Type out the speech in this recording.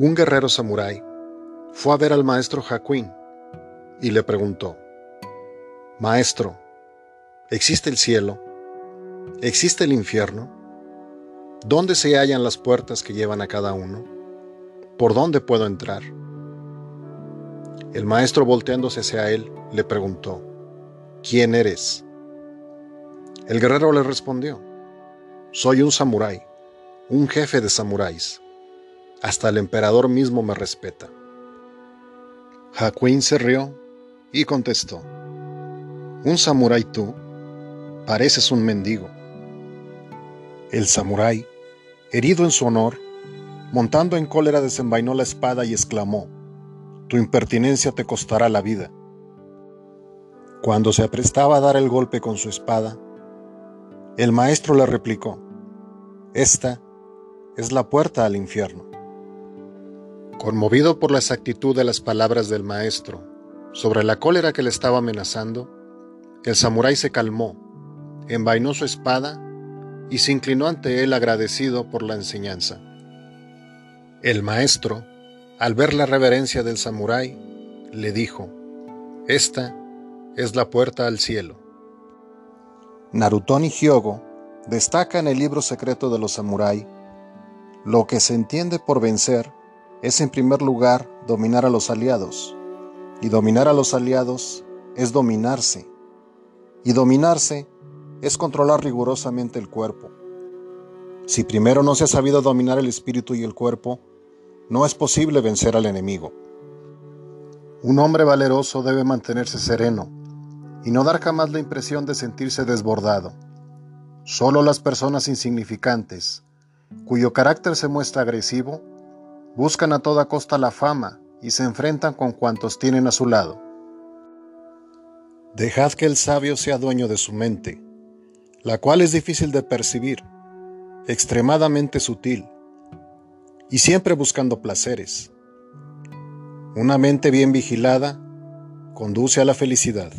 Un guerrero samurái fue a ver al maestro Hakuin y le preguntó, Maestro, ¿existe el cielo? ¿Existe el infierno? ¿Dónde se hallan las puertas que llevan a cada uno? ¿Por dónde puedo entrar? El maestro volteándose hacia él le preguntó, ¿quién eres? El guerrero le respondió, soy un samurái, un jefe de samuráis. Hasta el emperador mismo me respeta. Hakuin se rió y contestó, ¿Un samurái tú? Pareces un mendigo. El samurái, herido en su honor, montando en cólera desenvainó la espada y exclamó, Tu impertinencia te costará la vida. Cuando se aprestaba a dar el golpe con su espada, el maestro le replicó, Esta es la puerta al infierno. Conmovido por la exactitud de las palabras del maestro sobre la cólera que le estaba amenazando, el samurái se calmó, envainó su espada y se inclinó ante él agradecido por la enseñanza. El maestro, al ver la reverencia del samurái, le dijo, Esta es la puerta al cielo. Narutoni Hyogo destaca en el libro secreto de los samurái, lo que se entiende por vencer es en primer lugar dominar a los aliados. Y dominar a los aliados es dominarse. Y dominarse es controlar rigurosamente el cuerpo. Si primero no se ha sabido dominar el espíritu y el cuerpo, no es posible vencer al enemigo. Un hombre valeroso debe mantenerse sereno y no dar jamás la impresión de sentirse desbordado. Solo las personas insignificantes, cuyo carácter se muestra agresivo, buscan a toda costa la fama y se enfrentan con cuantos tienen a su lado. Dejad que el sabio sea dueño de su mente, la cual es difícil de percibir, extremadamente sutil, y siempre buscando placeres. Una mente bien vigilada conduce a la felicidad.